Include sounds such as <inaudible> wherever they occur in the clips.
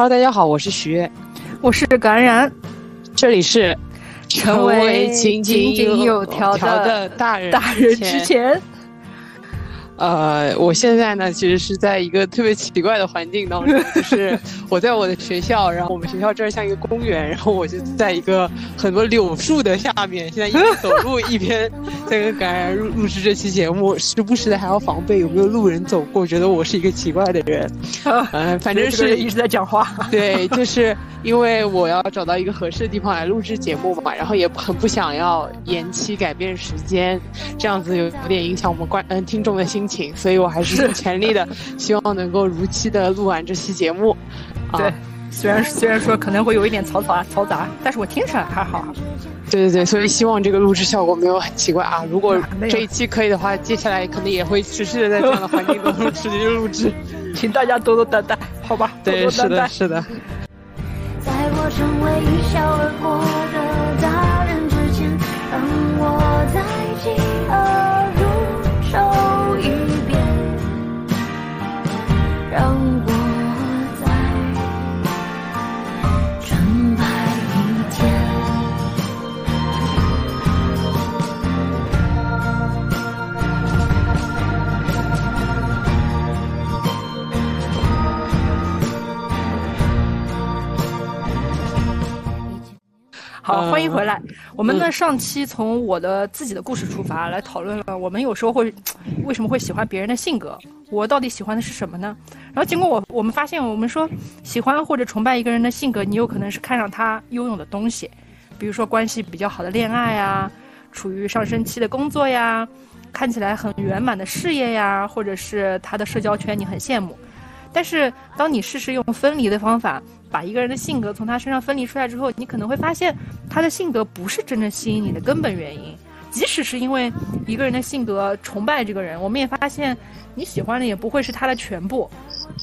Hello，大家好，我是徐。悦，我是感染，这里是成为井井有条的大人大人之前。呃，我现在呢，其实是在一个特别奇怪的环境当中，<laughs> 就是我在我的学校，然后我们学校这儿像一个公园，然后我就在一个很多柳树的下面，现在一边走路一边在跟感染录录制这期节目，时不时的还要防备有没有路人走过，觉得我是一个奇怪的人。嗯，反正是一直在讲话。对，就是因为我要找到一个合适的地方来录制节目嘛，然后也很不想要延期改变时间，这样子有有点影响我们观嗯听众的心。所以我还是尽全力的，希望能够如期的录完这期节目。<laughs> 对，虽然虽然说可能会有一点嘈嘈啊嘈杂，但是我听起来还好。对对对，所以希望这个录制效果没有很奇怪啊。如果这一期可以的话，接下来可能也会持续的在这样的环境中 <laughs> 持续录制，请大家多多担待，好吧？对，是的，是的。在我成为一笑而过的大人之前，让我再好，欢迎回来。我们呢，上期从我的自己的故事出发来讨论了，我们有时候会为什么会喜欢别人的性格。我到底喜欢的是什么呢？然后经过我我们发现，我们说喜欢或者崇拜一个人的性格，你有可能是看上他拥有的东西，比如说关系比较好的恋爱呀，处于上升期的工作呀，看起来很圆满的事业呀，或者是他的社交圈你很羡慕。但是当你试试用分离的方法把一个人的性格从他身上分离出来之后，你可能会发现他的性格不是真正吸引你的根本原因。即使是因为一个人的性格崇拜这个人，我们也发现你喜欢的也不会是他的全部。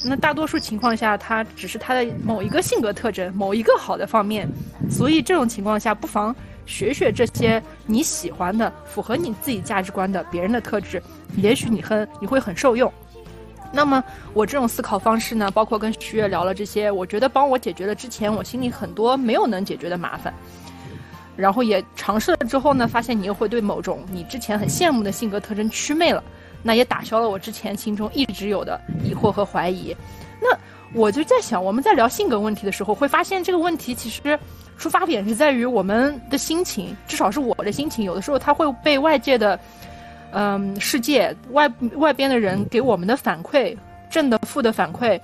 那大多数情况下，他只是他的某一个性格特征，某一个好的方面。所以这种情况下，不妨学学这些你喜欢的、符合你自己价值观的别人的特质，也许你很你会很受用。那么我这种思考方式呢，包括跟徐悦聊了这些，我觉得帮我解决了之前我心里很多没有能解决的麻烦。然后也尝试了之后呢，发现你又会对某种你之前很羡慕的性格特征祛魅了，那也打消了我之前心中一直有的疑惑和怀疑。那我就在想，我们在聊性格问题的时候，会发现这个问题其实出发点是在于我们的心情，至少是我的心情，有的时候它会被外界的，嗯，世界外外边的人给我们的反馈，正的、负的反馈。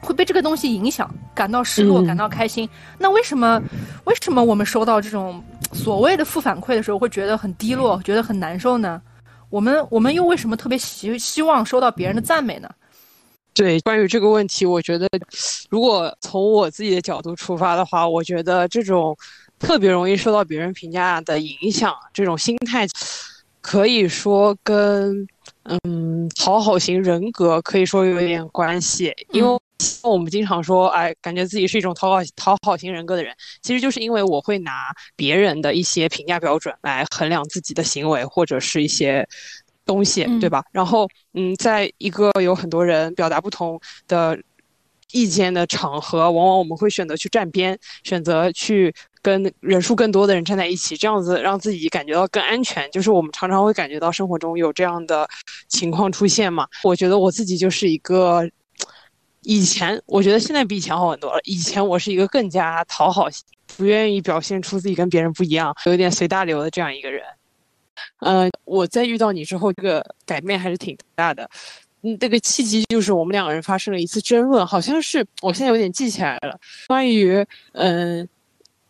会被这个东西影响，感到失落，感到开心。那为什么，为什么我们收到这种所谓的负反馈的时候，会觉得很低落，觉得很难受呢？我们，我们又为什么特别希希望收到别人的赞美呢？对，关于这个问题，我觉得，如果从我自己的角度出发的话，我觉得这种特别容易受到别人评价的影响，这种心态，可以说跟嗯讨好型人格可以说有点关系，因为。我们经常说，哎，感觉自己是一种讨好讨好型人格的人，其实就是因为我会拿别人的一些评价标准来衡量自己的行为或者是一些东西，对吧？然后，嗯，在一个有很多人表达不同的意见的场合，往往我们会选择去站边，选择去跟人数更多的人站在一起，这样子让自己感觉到更安全。就是我们常常会感觉到生活中有这样的情况出现嘛。我觉得我自己就是一个。以前我觉得现在比以前好很多了。以前我是一个更加讨好，不愿意表现出自己跟别人不一样，有点随大流的这样一个人。嗯，我在遇到你之后，这个改变还是挺大的。嗯，这个契机就是我们两个人发生了一次争论，好像是我现在有点记起来了，关于嗯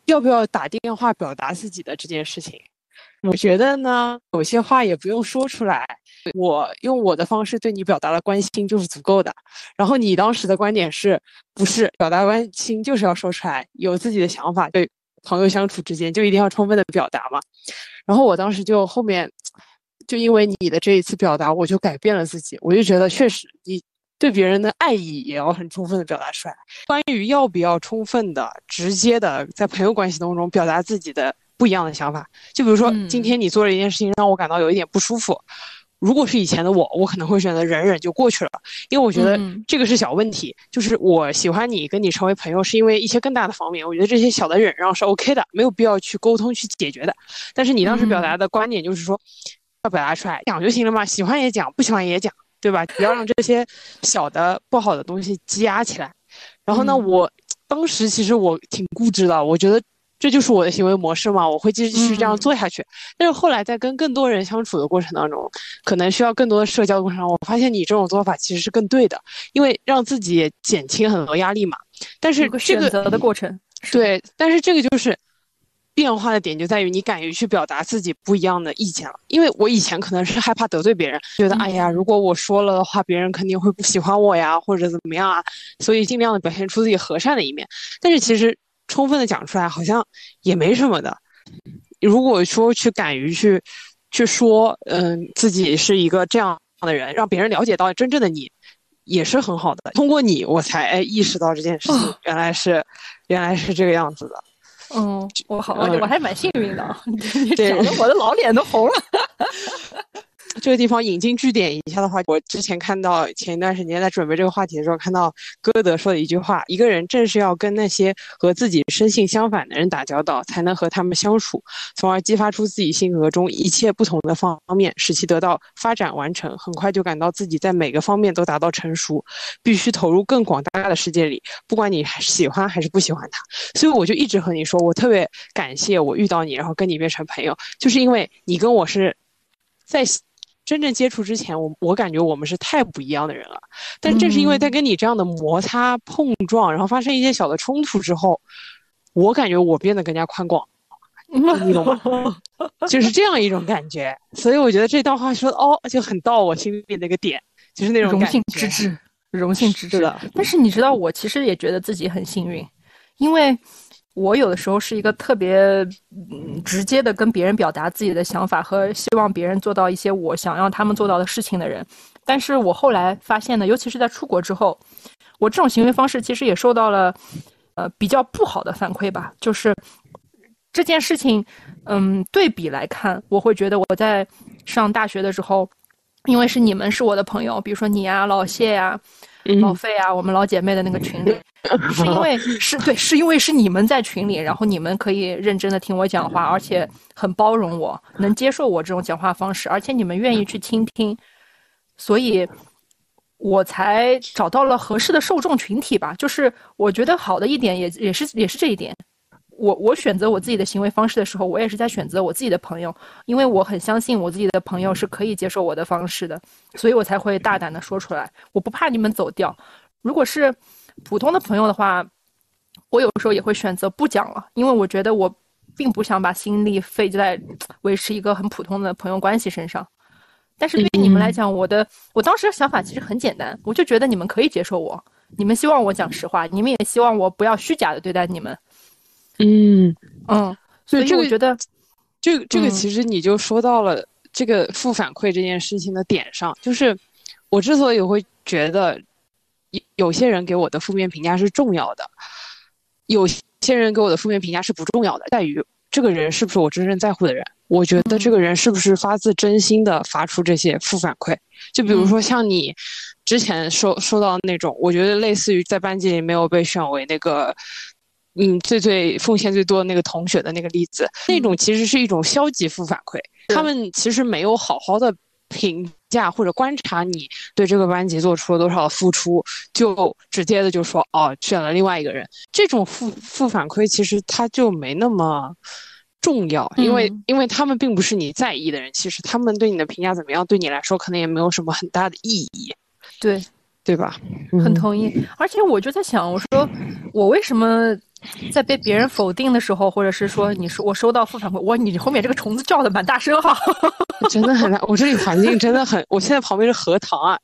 要不要打电话表达自己的这件事情。我觉得呢，有些话也不用说出来。我用我的方式对你表达了关心就是足够的，然后你当时的观点是不是表达关心就是要说出来，有自己的想法，对朋友相处之间就一定要充分的表达嘛？然后我当时就后面就因为你的这一次表达，我就改变了自己，我就觉得确实你对别人的爱意也要很充分的表达出来。关于要不要充分的、直接的在朋友关系当中表达自己的不一样的想法，就比如说今天你做了一件事情让我感到有一点不舒服。如果是以前的我，我可能会选择忍忍就过去了，因为我觉得这个是小问题。就是我喜欢你，跟你成为朋友，是因为一些更大的方面。我觉得这些小的忍让是 OK 的，没有必要去沟通去解决的。但是你当时表达的观点就是说，要表达出来讲就行了嘛，喜欢也讲，不喜欢也讲，对吧？不要让这些小的不好的东西积压起来。然后呢，我当时其实我挺固执的，我觉得。这就是我的行为模式嘛，我会继续这样做下去。但是后来在跟更多人相处的过程当中，可能需要更多的社交的过程中，我发现你这种做法其实是更对的，因为让自己减轻很多压力嘛。但是这个选择的过程，对，但是这个就是变化的点就在于你敢于去表达自己不一样的意见了。因为我以前可能是害怕得罪别人，觉得哎呀，如果我说了的话，别人肯定会不喜欢我呀，或者怎么样啊，所以尽量的表现出自己和善的一面。但是其实。充分的讲出来，好像也没什么的。如果说去敢于去去说，嗯，自己是一个这样的人，让别人了解到真正的你，也是很好的。通过你，我才哎意识到这件事情原来是原来是这个样子的。嗯，我好，我还蛮幸运的。你讲的我的老脸都红了。这个地方引经据典一下的话，我之前看到前一段时间在准备这个话题的时候，看到歌德说的一句话：一个人正是要跟那些和自己生性相反的人打交道，才能和他们相处，从而激发出自己性格中一切不同的方面，使其得到发展完成。很快就感到自己在每个方面都达到成熟，必须投入更广大的世界里，不管你喜欢还是不喜欢他。所以我就一直和你说，我特别感谢我遇到你，然后跟你变成朋友，就是因为你跟我是在。<laughs> 真正接触之前，我我感觉我们是太不一样的人了。但正是因为在跟你这样的摩擦碰撞，然后发生一些小的冲突之后，我感觉我变得更加宽广，你懂吗？就是这样一种感觉。所以我觉得这段话说的哦，就很到我心里那个点，就是那种荣幸之至，荣幸之至的。但是你知道，我其实也觉得自己很幸运，因为。我有的时候是一个特别嗯直接的跟别人表达自己的想法和希望别人做到一些我想让他们做到的事情的人，但是我后来发现呢，尤其是在出国之后，我这种行为方式其实也受到了呃比较不好的反馈吧。就是这件事情，嗯，对比来看，我会觉得我在上大学的时候，因为是你们是我的朋友，比如说你啊、老谢呀。老费啊，我们老姐妹的那个群里，是因为 <laughs> 是对，是因为是你们在群里，然后你们可以认真的听我讲话，而且很包容我，能接受我这种讲话方式，而且你们愿意去倾听，所以我才找到了合适的受众群体吧。就是我觉得好的一点，也也是也是这一点。我我选择我自己的行为方式的时候，我也是在选择我自己的朋友，因为我很相信我自己的朋友是可以接受我的方式的，所以我才会大胆的说出来。我不怕你们走掉。如果是普通的朋友的话，我有时候也会选择不讲了，因为我觉得我并不想把心力费在维持一个很普通的朋友关系身上。但是对于你们来讲，我的我当时的想法其实很简单，我就觉得你们可以接受我，你们希望我讲实话，你们也希望我不要虚假的对待你们。嗯嗯，所以这个觉得，这个这个其实你就说到了这个负反馈这件事情的点上，就是我之所以会觉得有有些人给我的负面评价是重要的，有些人给我的负面评价是不重要的，在于这个人是不是我真正在乎的人。我觉得这个人是不是发自真心的发出这些负反馈？就比如说像你之前说说到那种，我觉得类似于在班级里没有被选为那个。嗯，最最奉献最多的那个同学的那个例子，那种其实是一种消极负反馈。他们其实没有好好的评价或者观察你对这个班级做出了多少付出，就直接的就说哦，选了另外一个人。这种负负反馈其实他就没那么重要，因为因为他们并不是你在意的人。其实他们对你的评价怎么样，对你来说可能也没有什么很大的意义。对，对吧？很同意。而且我就在想，我说我为什么？在被别人否定的时候，或者是说你说我收到负反馈，哇，你后面这个虫子叫的蛮大声哈，<laughs> 真的很大。我这里环境真的很，我现在旁边是荷塘啊，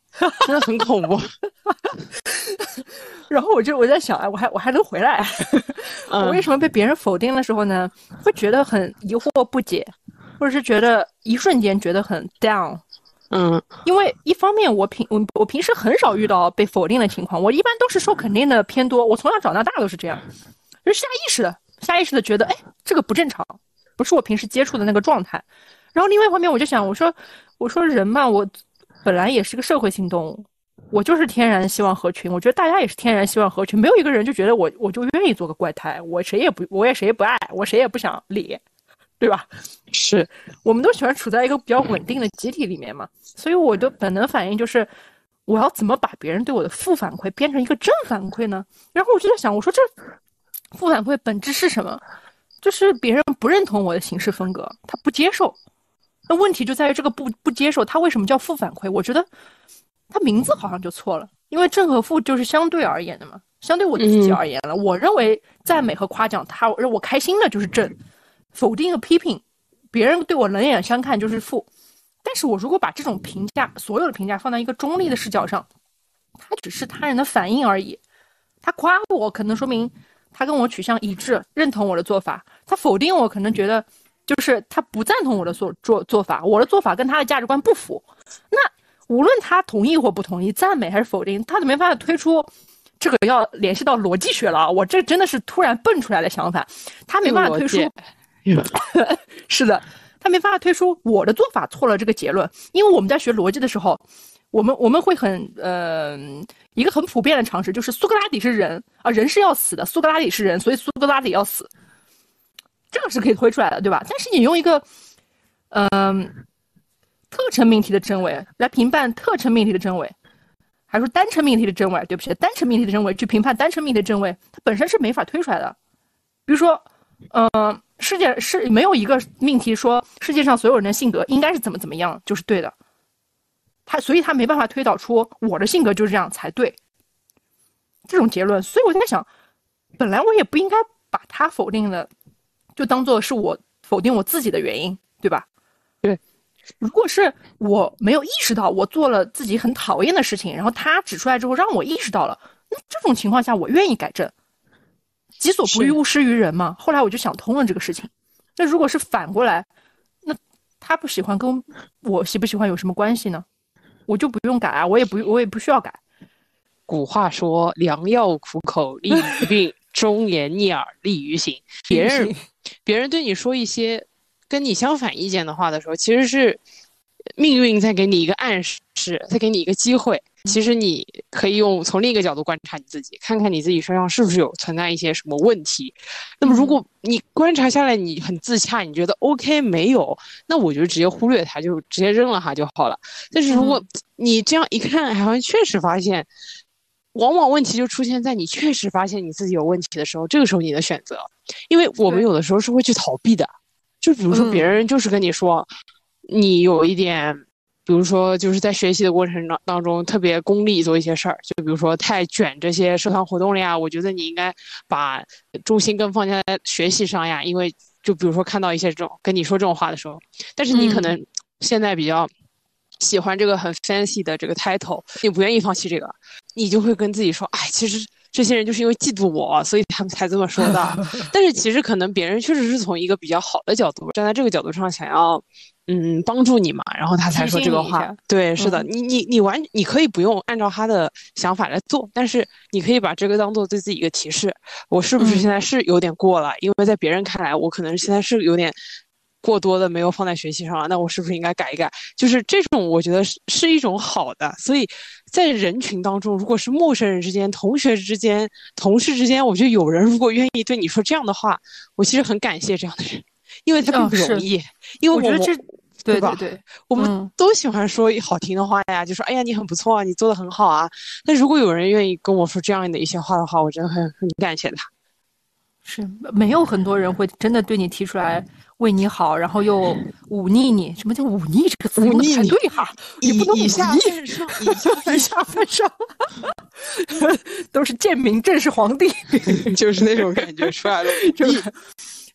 真的很恐怖。然后我就我在想，哎，我还我还能回来？我为什么被别人否定的时候呢，会觉得很疑惑不解，或者是觉得一瞬间觉得很 down？嗯，因为一方面我平我我平时很少遇到被否定的情况，我一般都是受肯定的偏多，我从小长到大都是这样。就下意识的，下意识的觉得，哎，这个不正常，不是我平时接触的那个状态。然后另外一方面，我就想，我说，我说人嘛，我本来也是个社会性动物，我就是天然希望合群。我觉得大家也是天然希望合群，没有一个人就觉得我我就愿意做个怪胎，我谁也不，我也谁也不爱，我谁也不想理，对吧？是，我们都喜欢处在一个比较稳定的集体里面嘛，所以我的本能反应就是，我要怎么把别人对我的负反馈变成一个正反馈呢？然后我就在想，我说这负反馈本质是什么？就是别人不认同我的行事风格，他不接受。那问题就在于这个不不接受，他为什么叫负反馈？我觉得他名字好像就错了，因为正和负就是相对而言的嘛，相对我自己而言了。我认为赞美和夸奖，他让我开心的就是正，否定和批评，别人对我冷眼相看就是负。但是我如果把这种评价，所有的评价放在一个中立的视角上，它只是他人的反应而已。他夸我，可能说明。他跟我取向一致，认同我的做法；他否定我，可能觉得就是他不赞同我的做做做法，我的做法跟他的价值观不符。那无论他同意或不同意，赞美还是否定，他都没办法推出这个要联系到逻辑学了。我这真的是突然蹦出来的想法，他没办法推出。<laughs> 是的，他没办法推出我的做法错了这个结论，因为我们在学逻辑的时候。我们我们会很呃一个很普遍的常识就是苏格拉底是人啊，人是要死的，苏格拉底是人，所以苏格拉底要死，这个是可以推出来的，对吧？但是你用一个嗯特征命题的真伪来评判特征命题的真伪，还是说单称命题的真伪？对不起，单称命题的真伪去评判单称命题的真伪，它本身是没法推出来的。比如说，嗯，世界是没有一个命题说世界上所有人的性格应该是怎么怎么样就是对的。他所以，他没办法推导出我的性格就是这样才对这种结论。所以我在想，本来我也不应该把他否定的，就当做是我否定我自己的原因，对吧？对。如果是我没有意识到我做了自己很讨厌的事情，然后他指出来之后让我意识到了，那这种情况下我愿意改正。己所不欲，勿施于人嘛。后来我就想通了这个事情。那如果是反过来，那他不喜欢跟我喜不喜欢有什么关系呢？我就不用改啊，我也不，我也不需要改。古话说：“良药苦口利于病，忠言逆耳利于行。<laughs> ”别人，别人对你说一些跟你相反意见的话的时候，其实是命运在给你一个暗示，在给你一个机会。其实你可以用从另一个角度观察你自己，看看你自己身上是不是有存在一些什么问题。那么如果你观察下来你很自洽，你觉得 OK 没有，那我就直接忽略它，就直接扔了它就好了。但是如果你这样一看，好像确实发现，往往问题就出现在你确实发现你自己有问题的时候，这个时候你的选择，因为我们有的时候是会去逃避的，就比如说别人就是跟你说，你有一点。比如说，就是在学习的过程当当中，特别功利做一些事儿，就比如说太卷这些社团活动了呀。我觉得你应该把重心更放在学习上呀。因为就比如说看到一些这种跟你说这种话的时候，但是你可能现在比较喜欢这个很 fancy 的这个 title，你不愿意放弃这个，你就会跟自己说，哎，其实这些人就是因为嫉妒我，所以他们才这么说的。<laughs> 但是其实可能别人确实是从一个比较好的角度，站在这个角度上想要。嗯，帮助你嘛，然后他才说这个话。对，是的，你你你完，你可以不用按照他的想法来做，但是你可以把这个当做对自己一个提示。我是不是现在是有点过了？因为在别人看来，我可能现在是有点过多的没有放在学习上了。那我是不是应该改一改？就是这种，我觉得是是一种好的。所以在人群当中，如果是陌生人之间、同学之间、同事之间，我觉得有人如果愿意对你说这样的话，我其实很感谢这样的人，因为他并不容易。因为我觉得这。对对对，我们都喜欢说好听的话呀，就说哎呀你很不错啊，你做的很好啊。但如果有人愿意跟我说这样的一些话的话，我真的很很感谢他。是没有很多人会真的对你提出来为你好，然后又忤逆你。什么叫忤逆这个词？忤逆对哈，你不能忤逆，以下犯上，<laughs> 都是贱民，正是皇帝，<laughs> 就是那种感觉出来了，<laughs> 就是。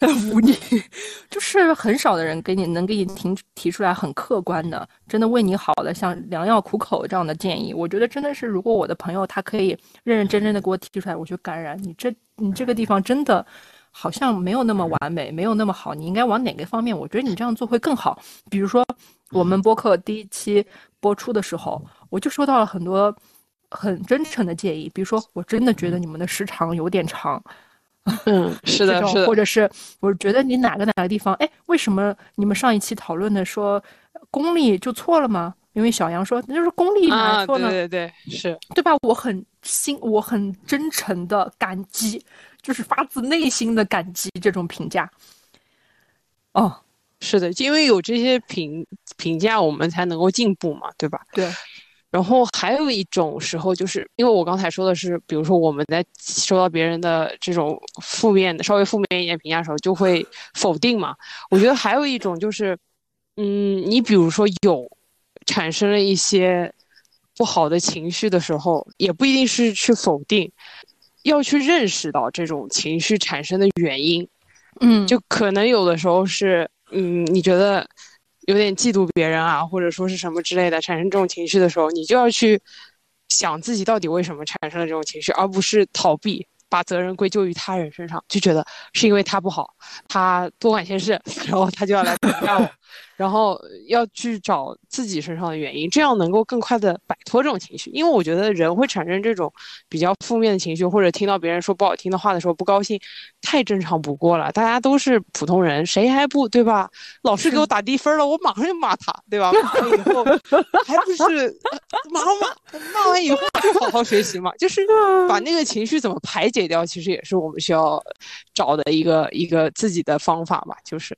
忤逆，<laughs> 就是很少的人给你能给你提提出来很客观的，真的为你好的，像良药苦口这样的建议。我觉得真的是，如果我的朋友他可以认认真真的给我提出来，我就感染。你这你这个地方真的好像没有那么完美，没有那么好，你应该往哪个方面？我觉得你这样做会更好。比如说，我们播客第一期播出的时候，我就收到了很多很真诚的建议。比如说，我真的觉得你们的时长有点长。嗯，<laughs> 是的，是的，或者是我觉得你哪个哪个地方，哎，为什么你们上一期讨论的说功利就错了吗？因为小杨说那就是功利哪错呢？对对对，是对吧？我很心，我很真诚的感激，就是发自内心的感激这种评价。哦，是的，因为有这些评评价，我们才能够进步嘛，对吧？对。然后还有一种时候，就是因为我刚才说的是，比如说我们在收到别人的这种负面的、稍微负面一点评价的时候，就会否定嘛。我觉得还有一种就是，嗯，你比如说有产生了一些不好的情绪的时候，也不一定是去否定，要去认识到这种情绪产生的原因。嗯，就可能有的时候是，嗯，你觉得。有点嫉妒别人啊，或者说是什么之类的，产生这种情绪的时候，你就要去想自己到底为什么产生了这种情绪，而不是逃避，把责任归咎于他人身上，就觉得是因为他不好，他多管闲事，<laughs> 然后他就要来评价我。然后要去找自己身上的原因，这样能够更快的摆脱这种情绪。因为我觉得人会产生这种比较负面的情绪，或者听到别人说不好听的话的时候不高兴，太正常不过了。大家都是普通人，谁还不对吧？老师给我打低分了，我马上就骂他，对吧？骂完以后 <laughs> 还不是马上骂，骂完以后就好好学习嘛。就是把那个情绪怎么排解掉，其实也是我们需要找的一个一个自己的方法吧，就是。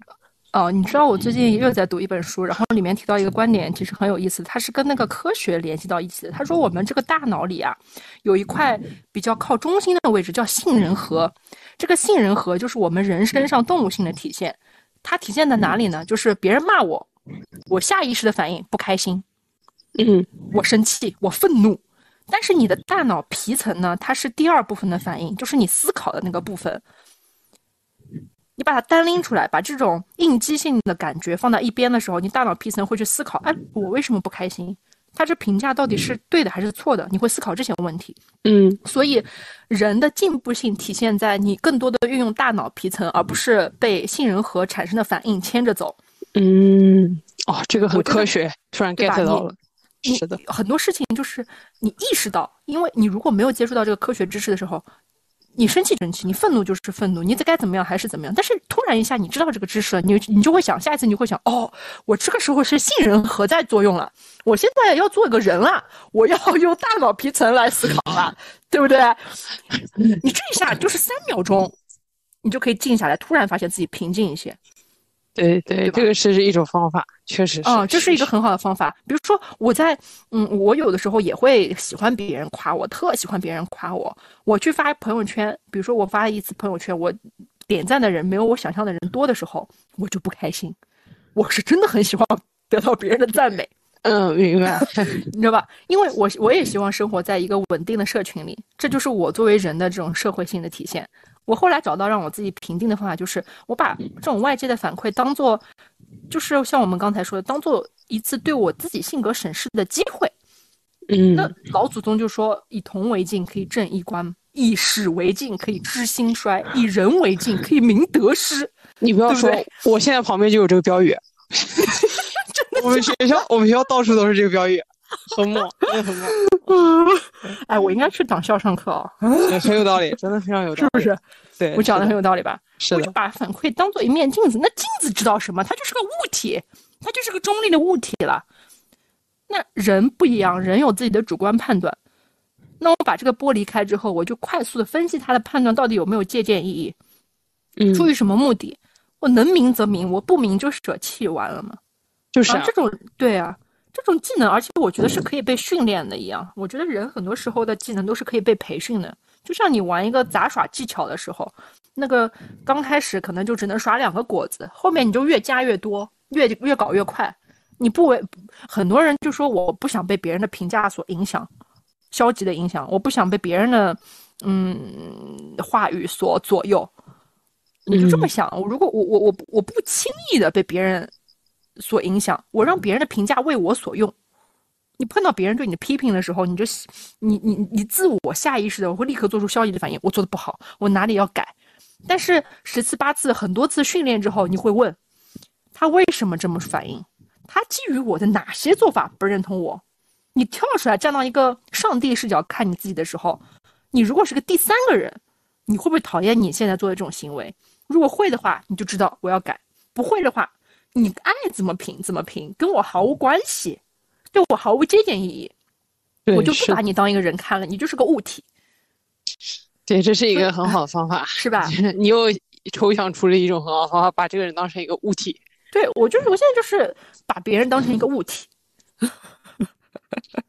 哦，你知道我最近又在读一本书，然后里面提到一个观点，其实很有意思，它是跟那个科学联系到一起的。他说我们这个大脑里啊，有一块比较靠中心的位置叫杏仁核，这个杏仁核就是我们人身上动物性的体现。它体现在哪里呢？就是别人骂我，我下意识的反应不开心，嗯，我生气，我愤怒。但是你的大脑皮层呢，它是第二部分的反应，就是你思考的那个部分。你把它单拎出来，把这种应激性的感觉放到一边的时候，你大脑皮层会去思考：哎，我为什么不开心？他这评价到底是对的还是错的？你会思考这些问题。嗯，所以人的进步性体现在你更多的运用大脑皮层，而不是被杏仁核产生的反应牵着走。嗯，哦，这个很科学，突然 get 到了。是的，很多事情就是你意识到，因为你如果没有接触到这个科学知识的时候。你生气生气，你愤怒就是愤怒，你该怎么样还是怎么样。但是突然一下，你知道这个知识了，你你就会想，下一次你会想，哦，我这个时候是杏仁核在作用了，我现在要做一个人了，我要用大脑皮层来思考了，对不对？你这一下就是三秒钟，你就可以静下来，突然发现自己平静一些。对对，这个是一种方法，确实是。嗯，这是一个很好的方法。比如说，我在嗯，我有的时候也会喜欢别人夸我，特喜欢别人夸我。我去发朋友圈，比如说我发一次朋友圈，我点赞的人没有我想象的人多的时候，我就不开心。我是真的很喜欢 <laughs> 得到别人的赞美。嗯，明白，<laughs> 你知道吧？因为我我也希望生活在一个稳定的社群里，这就是我作为人的这种社会性的体现。我后来找到让我自己平静的方法，就是我把这种外界的反馈当做，就是像我们刚才说的，当做一次对我自己性格审视的机会。嗯，那老祖宗就说：“以铜为镜，可以正衣冠；以史为镜，可以知兴衰；以人为镜，可以明得失。<laughs> ”你不要说，我现在旁边就有这个标语。<laughs> 我们学校，我们学校到处都是这个标语。<laughs> 很猛，真的很猛。<laughs> 哎，我应该去党校上课 <laughs> 啊，很有道理，真的非常有道理，是不是？对，我讲的很有道理吧？是的。把反馈当做一面镜子，那镜子知道什么？它就是个物体，它就是个中立的物体了。那人不一样，人有自己的主观判断。那我把这个剥离开之后，我就快速的分析他的判断到底有没有借鉴意义，嗯，出于什么目的？我能明则明，我不明就舍弃完了嘛。就是啊这种，对啊。这种技能，而且我觉得是可以被训练的一样。我觉得人很多时候的技能都是可以被培训的。就像你玩一个杂耍技巧的时候，那个刚开始可能就只能耍两个果子，后面你就越加越多，越越搞越快。你不为很多人就说我不想被别人的评价所影响，消极的影响，我不想被别人的嗯话语所左右。你就这么想，如果我我我我不轻易的被别人。所影响，我让别人的评价为我所用。你碰到别人对你的批评的时候，你就你你你自我下意识的我会立刻做出消极的反应，我做的不好，我哪里要改。但是十次八次很多次训练之后，你会问他为什么这么反应？他基于我的哪些做法不认同我？你跳出来站到一个上帝视角看你自己的时候，你如果是个第三个人，你会不会讨厌你现在做的这种行为？如果会的话，你就知道我要改；不会的话，你爱怎么评怎么评，跟我毫无关系，对我毫无借鉴意义。我就不把你当一个人看了，你就是个物体。对，这是一个很好的方法，<laughs> 是吧？<laughs> 你又抽象出了一种很好的方法，把这个人当成一个物体。对，我就是我现在就是把别人当成一个物体。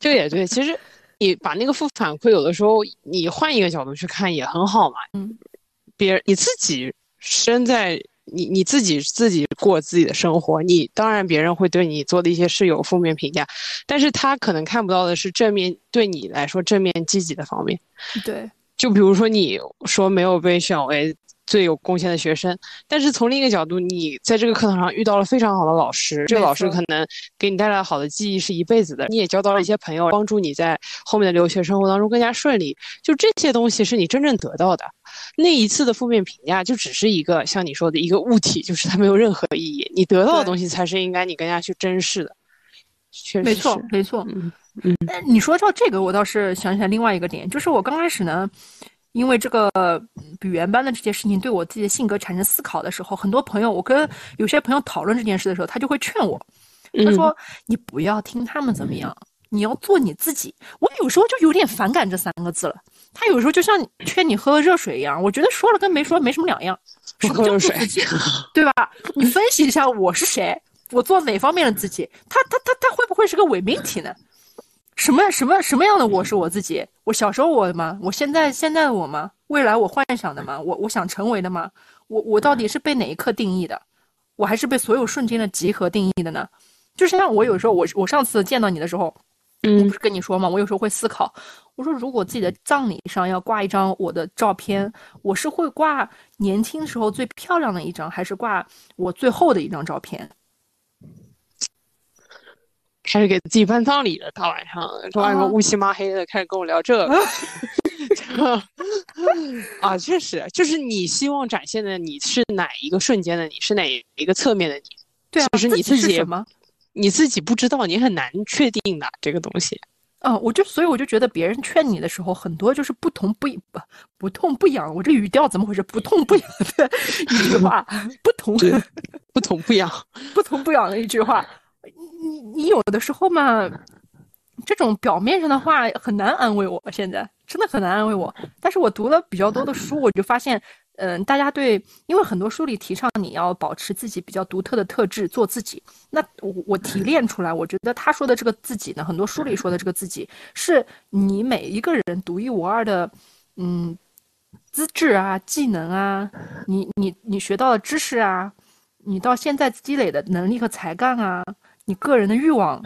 这个也对，其实你把那个负反馈，有的时候你换一个角度去看也很好嘛。嗯，别人你自己身在你你自己自己过自己的生活，你当然别人会对你做的一些事有负面评价，但是他可能看不到的是正面对你来说正面积极的方面。对。就比如说，你说没有被选为最有贡献的学生，但是从另一个角度，你在这个课堂上遇到了非常好的老师，这个老师可能给你带来好的记忆是一辈子的。你也交到了一些朋友，帮助你在后面的留学生活当中更加顺利。就这些东西是你真正得到的。那一次的负面评价就只是一个像你说的一个物体，就是它没有任何意义。你得到的东西才是应该你更加去珍视的。确实，没错，没错。嗯。嗯，你说到这个，我倒是想起来另外一个点，就是我刚开始呢，因为这个语言班的这件事情对我自己的性格产生思考的时候，很多朋友，我跟有些朋友讨论这件事的时候，他就会劝我，他说：“你不要听他们怎么样，你要做你自己。”我有时候就有点反感这三个字了。他有时候就像劝你喝热水一样，我觉得说了跟没说没什么两样。什么叫做自己，对吧？你分析一下我是谁，我做哪方面的自己？他他他他会不会是个伪命题呢？什么什么什么样的我是我自己？我小时候我吗？我现在现在的我吗？未来我幻想的吗？我我想成为的吗？我我到底是被哪一刻定义的？我还是被所有瞬间的集合定义的呢？就是像我有时候，我我上次见到你的时候，嗯，不是跟你说吗？我有时候会思考，我说如果自己的葬礼上要挂一张我的照片，我是会挂年轻时候最漂亮的一张，还是挂我最后的一张照片？开始给自己办葬礼了，大晚上，这晚上乌漆嘛黑的，开始跟我聊这个，<laughs> 啊，确实，就是你希望展现的你是哪一个瞬间的你，是哪一个侧面的你？对啊，就是你自己什么？你自己不知道，你很难确定的这个东西。啊，我就所以我就觉得别人劝你的时候，很多就是不痛不不不痛不痒。我这语调怎么回事？不痛不痒的一句话，不痛不痛不痒，<laughs> 不痛不痒的一句话。你你有的时候嘛，这种表面上的话很难安慰我，现在真的很难安慰我。但是我读了比较多的书，我就发现，嗯，大家对，因为很多书里提倡你要保持自己比较独特的特质，做自己。那我我提炼出来，我觉得他说的这个自己呢，很多书里说的这个自己，是你每一个人独一无二的，嗯，资质啊，技能啊，你你你学到的知识啊，你到现在积累的能力和才干啊。你个人的欲望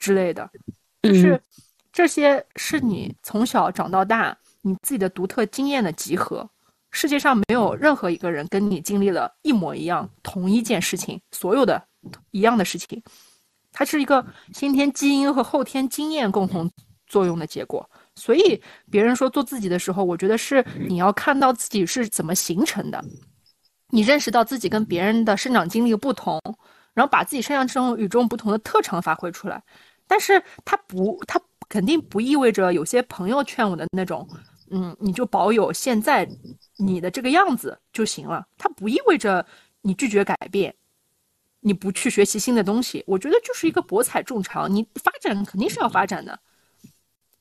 之类的，就是这些是你从小长到大你自己的独特经验的集合。世界上没有任何一个人跟你经历了一模一样同一件事情，所有的一样的事情，它是一个先天基因和后天经验共同作用的结果。所以别人说做自己的时候，我觉得是你要看到自己是怎么形成的，你认识到自己跟别人的生长经历不同。然后把自己身上这种与众不同的特长发挥出来，但是它不，它肯定不意味着有些朋友劝我的那种，嗯，你就保有现在你的这个样子就行了。它不意味着你拒绝改变，你不去学习新的东西。我觉得就是一个博采众长，你发展肯定是要发展的。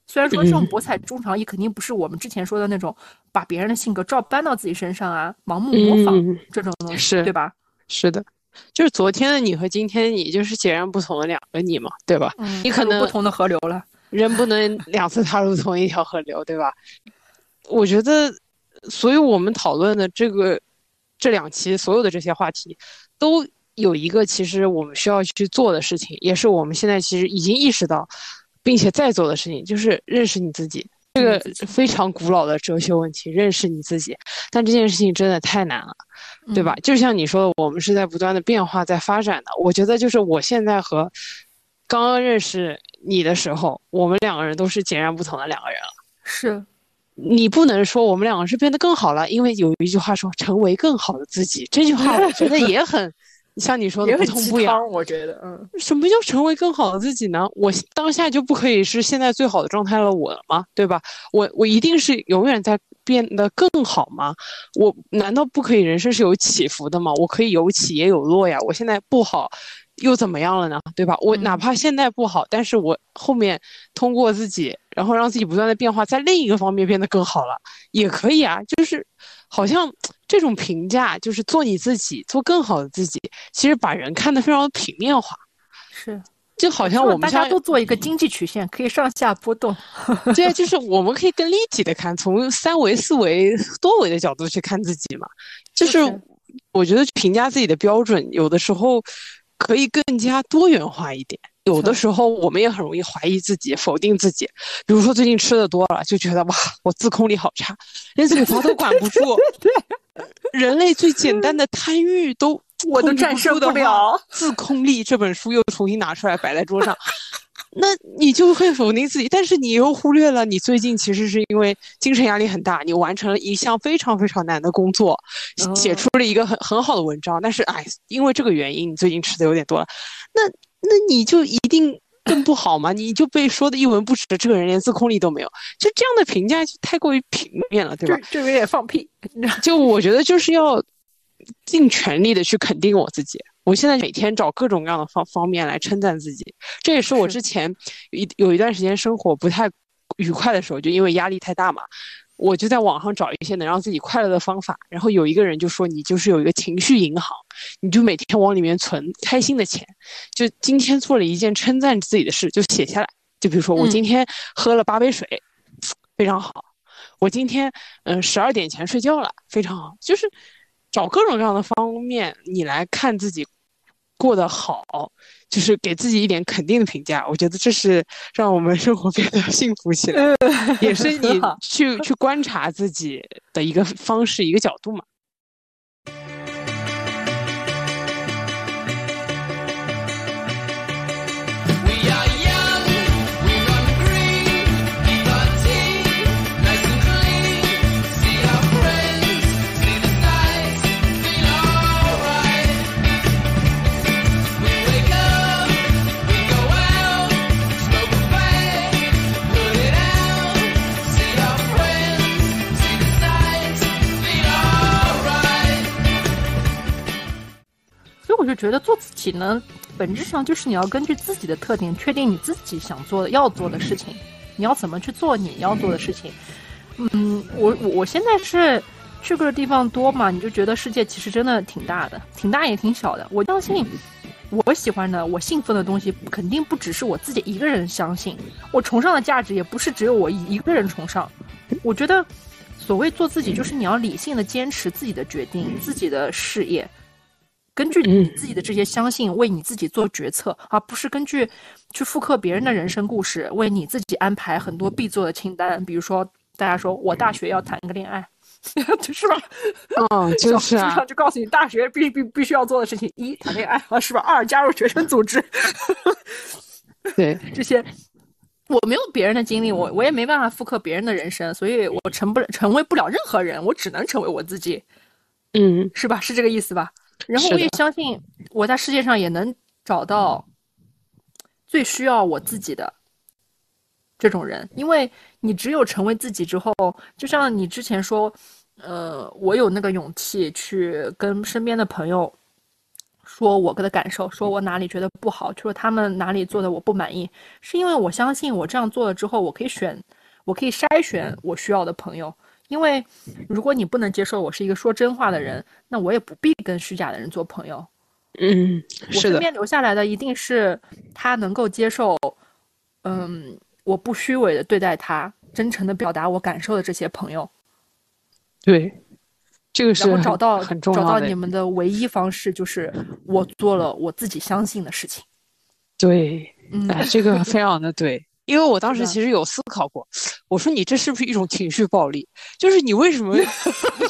虽然说这种博采众长也肯定不是我们之前说的那种把别人的性格照搬到自己身上啊，盲目模仿这种东西，对吧？是的。就是昨天的你和今天的你，就是截然不同的两个你嘛，对吧？嗯，你可能不同的河流了，人不能两次踏入同一条河流，对吧？我觉得，所以我们讨论的这个这两期所有的这些话题，都有一个其实我们需要去做的事情，也是我们现在其实已经意识到，并且在做的事情，就是认识你自己。这个非常古老的哲学问题，认识你自己。但这件事情真的太难了。对吧？就像你说的，我们是在不断的变化，在发展的。我觉得就是我现在和刚刚认识你的时候，我们两个人都是截然不同的两个人了。是，你不能说我们两个是变得更好了，因为有一句话说“成为更好的自己”，这句话我觉得也很像你说的不痛不痒，我觉得，嗯，什么叫成为更好的自己呢？我当下就不可以是现在最好的状态了，我吗？对吧？我我一定是永远在变得更好吗？我难道不可以？人生是有起伏的吗？我可以有起也有落呀。我现在不好，又怎么样了呢？对吧？我哪怕现在不好，但是我后面通过自己，然后让自己不断的变化，在另一个方面变得更好了，也可以啊。就是好像。这种评价就是做你自己，做更好的自己。其实把人看得非常的平面化，是，就好像我们大家都做一个经济曲线，可以上下波动。<laughs> 对，就是我们可以更立体的看，从三维、四维、多维的角度去看自己嘛。就是我觉得评价自己的标准，有的时候可以更加多元化一点。有的时候我们也很容易怀疑自己，否定自己。比如说最近吃的多了，就觉得哇，我自控力好差，连嘴巴都管不住。<laughs> 对。<laughs> 人类最简单的贪欲都 <laughs> 我都战胜不了。自控力这本书又重新拿出来摆在桌上，那你就会否定自己，但是你又忽略了你最近其实是因为精神压力很大，你完成了一项非常非常难的工作，写出了一个很很好的文章，但是哎，因为这个原因你最近吃的有点多了，那那你就一定。更不好吗？你就被说的一文不值，这个人连自控力都没有，就这样的评价就太过于平面了，对吧？就有点放屁。<laughs> 就我觉得就是要尽全力的去肯定我自己。我现在每天找各种各样的方方面来称赞自己，这也是我之前一有一段时间生活不太愉快的时候，就因为压力太大嘛。我就在网上找一些能让自己快乐的方法，然后有一个人就说你就是有一个情绪银行，你就每天往里面存开心的钱，就今天做了一件称赞自己的事就写下来，就比如说我今天喝了八杯水，非常好，我今天嗯十二点前睡觉了，非常好，就是找各种各样的方面你来看自己。过得好，就是给自己一点肯定的评价。我觉得这是让我们生活变得幸福起来，也是你 <laughs> 去去观察自己的一个方式，一个角度嘛。觉得做自己呢，本质上就是你要根据自己的特点，确定你自己想做的、要做的事情，你要怎么去做你要做的事情。嗯，我我现在是去过的地方多嘛，你就觉得世界其实真的挺大的，挺大也挺小的。我相信我喜欢的、我信奉的东西，肯定不只是我自己一个人相信。我崇尚的价值也不是只有我一个人崇尚。我觉得，所谓做自己，就是你要理性的坚持自己的决定、自己的事业。根据你自己的这些相信，为你自己做决策，而不是根据去复刻别人的人生故事，为你自己安排很多必做的清单。比如说，大家说我大学要谈个恋爱，<laughs> 是吧？嗯，<laughs> 就是啊，就告诉你大学必必必须要做的事情：一谈恋爱啊，是吧？二加入学生组织。<laughs> 对这些，我没有别人的经历，我我也没办法复刻别人的人生，所以我成不成为不了任何人，我只能成为我自己。嗯，是吧？是这个意思吧？然后我也相信，我在世界上也能找到最需要我自己的这种人，因为你只有成为自己之后，就像你之前说，呃，我有那个勇气去跟身边的朋友说我的感受，说我哪里觉得不好，就说他们哪里做的我不满意，是因为我相信我这样做了之后，我可以选，我可以筛选我需要的朋友。因为，如果你不能接受我是一个说真话的人，那我也不必跟虚假的人做朋友。嗯，我身边留下来的一定是他能够接受，嗯，我不虚伪的对待他，真诚的表达我感受的这些朋友。对，这个是然后找到很重要找到你们的唯一方式就是我做了我自己相信的事情。对，哎，这个非常的对。因为我当时其实有思考过，<sniffs> 我说你这是不是一种情绪暴力？就是你为什么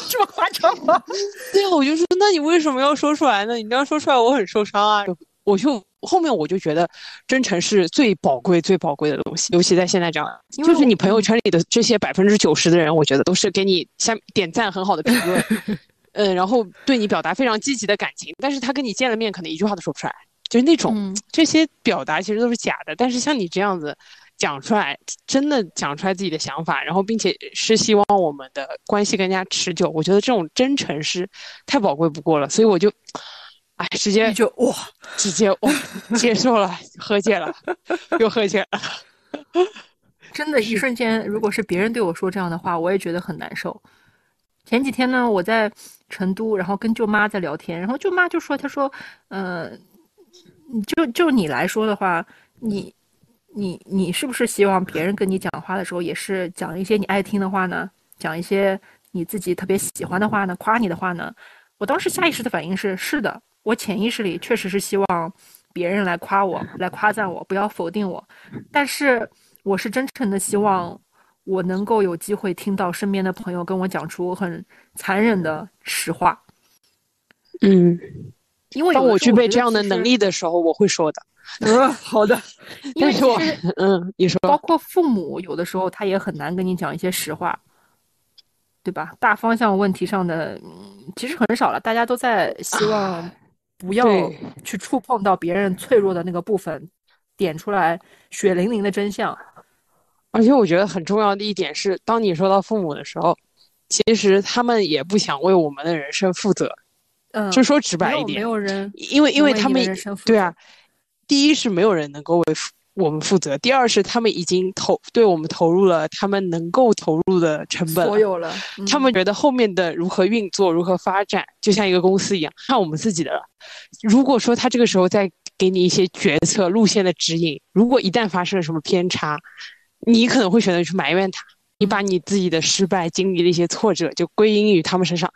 这么 <laughs> 夸张吗？<laughs> 对啊，我就说，那你为什么要说出来呢？你这样说出来，我很受伤啊！我就后面我就觉得，真诚是最宝贵、最宝贵的东西，尤其在现在这样，就是你朋友圈里的这些百分之九十的人，我觉得都是给你下点赞很好的评论。<laughs> 嗯，然后对你表达非常积极的感情，但是他跟你见了面，可能一句话都说不出来，就是那种这些表达其实都是假的。但是像你这样子讲出来，真的讲出来自己的想法，然后并且是希望我们的关系更加持久，我觉得这种真诚是太宝贵不过了。所以我就，哎，直接就哇，直接哇，接受了，和解了，<laughs> 又和解了。<laughs> 真的，一瞬间，如果是别人对我说这样的话，我也觉得很难受。前几天呢，我在成都，然后跟舅妈在聊天，然后舅妈就说：“她说，呃，就就你来说的话，你你你是不是希望别人跟你讲话的时候，也是讲一些你爱听的话呢？讲一些你自己特别喜欢的话呢？夸你的话呢？”我当时下意识的反应是：是的，我潜意识里确实是希望别人来夸我，来夸赞我，不要否定我。但是我是真诚的希望。我能够有机会听到身边的朋友跟我讲出很残忍的实话，嗯，因为当我具备这样的能力的时候，我会说的。<laughs> 嗯，好的。因为我，嗯，你说，包括父母有的时候他也很难跟你讲一些实话，对吧？大方向问题上的，其实很少了，大家都在希望不要去触碰到别人脆弱的那个部分，点出来血淋淋的真相。而且我觉得很重要的一点是，当你说到父母的时候，其实他们也不想为我们的人生负责。嗯，就说直白一点，没有人，因为因为他们对啊，第一是没有人能够为我们负责，第二是他们已经投对我们投入了他们能够投入的成本，所有了。他们觉得后面的如何运作、如何发展，就像一个公司一样，看我们自己的了。如果说他这个时候再给你一些决策路线的指引，如果一旦发生了什么偏差，你可能会选择去埋怨他，你把你自己的失败经历的一些挫折就归因于他们身上，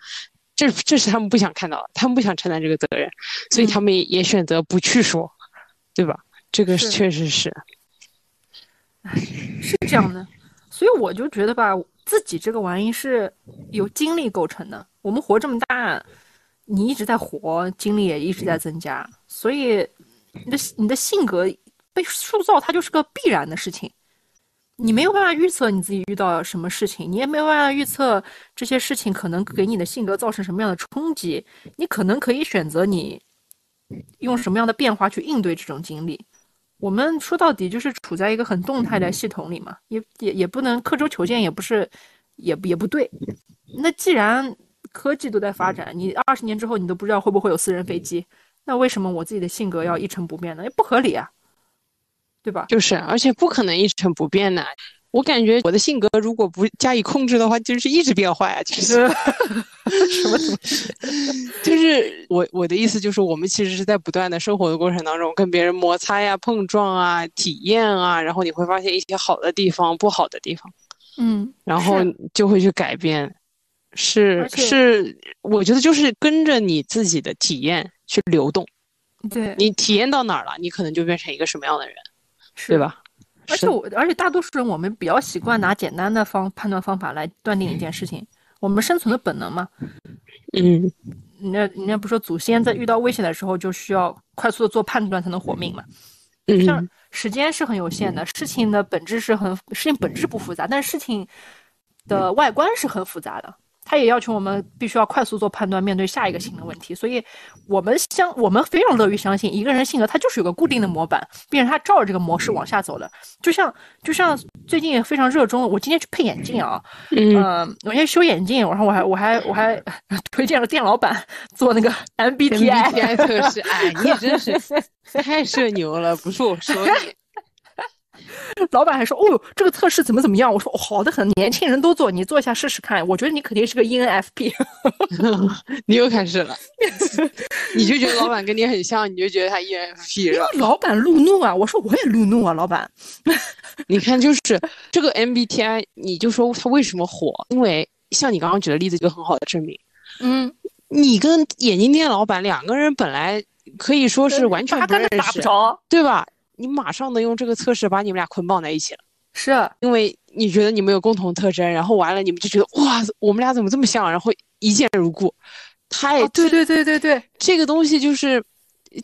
这这是他们不想看到的，他们不想承担这个责任，所以他们也选择不去说，对吧？这个确实是，是这样的，所以我就觉得吧，自己这个玩意是由经历构成的。我们活这么大，你一直在活，经历也一直在增加，所以你的你的性格。被塑造，它就是个必然的事情。你没有办法预测你自己遇到什么事情，你也没有办法预测这些事情可能给你的性格造成什么样的冲击。你可能可以选择你用什么样的变化去应对这种经历。我们说到底就是处在一个很动态的系统里嘛，也也也不能刻舟求剑，也不是，也也不对。那既然科技都在发展，你二十年之后你都不知道会不会有私人飞机，那为什么我自己的性格要一成不变呢？也不合理啊。对吧？就是，而且不可能一成不变的。我感觉我的性格如果不加以控制的话，就是一直变坏啊。其实 <laughs> 什么东西？<laughs> 就是我我的意思就是，我们其实是在不断的生活的过程当中，跟别人摩擦呀、碰撞啊、体验啊，然后你会发现一些好的地方、不好的地方，嗯，然后就会去改变。是是，我觉得就是跟着你自己的体验去流动。对，你体验到哪儿了，你可能就变成一个什么样的人。对吧？而且我，而且大多数人，我们比较习惯拿简单的方判断方法来断定一件事情。我们生存的本能嘛。嗯。人家人家不说祖先在遇到危险的时候就需要快速的做判断才能活命嘛？嗯。像时间是很有限的，事情的本质是很事情本质不复杂，但是事情的外观是很复杂的。他也要求我们必须要快速做判断，面对下一个新的问题。所以，我们相我们非常乐于相信一个人性格，他就是有个固定的模板，并且他照着这个模式往下走的。就像就像最近非常热衷，我今天去配眼镜啊，嗯，我先修眼镜，然后我还我还我还 <laughs> 推荐了店老板 <laughs> 做那个 MBTI 测试。哎，你也真是太社牛了，不是我说你。<laughs> 老板还说：“哦，这个测试怎么怎么样？”我说：“好的很，年轻人都做，你做一下试试看。我觉得你肯定是个 ENFP。<laughs> ”你又开始了，<laughs> 你就觉得老板跟你很像，你就觉得他 ENFP 是吧？老板路怒啊！我说我也路怒啊，老板。你看，就是这个 MBTI，你就说他为什么火？因为像你刚刚举的例子，就很好的证明。嗯，你跟眼镜店老板两个人本来可以说是完全不认识，对吧？你马上能用这个测试把你们俩捆绑在一起了，是。因为你觉得你们有共同特征，然后完了你们就觉得哇，我们俩怎么这么像，然后一见如故。太对对对对对，这个东西就是，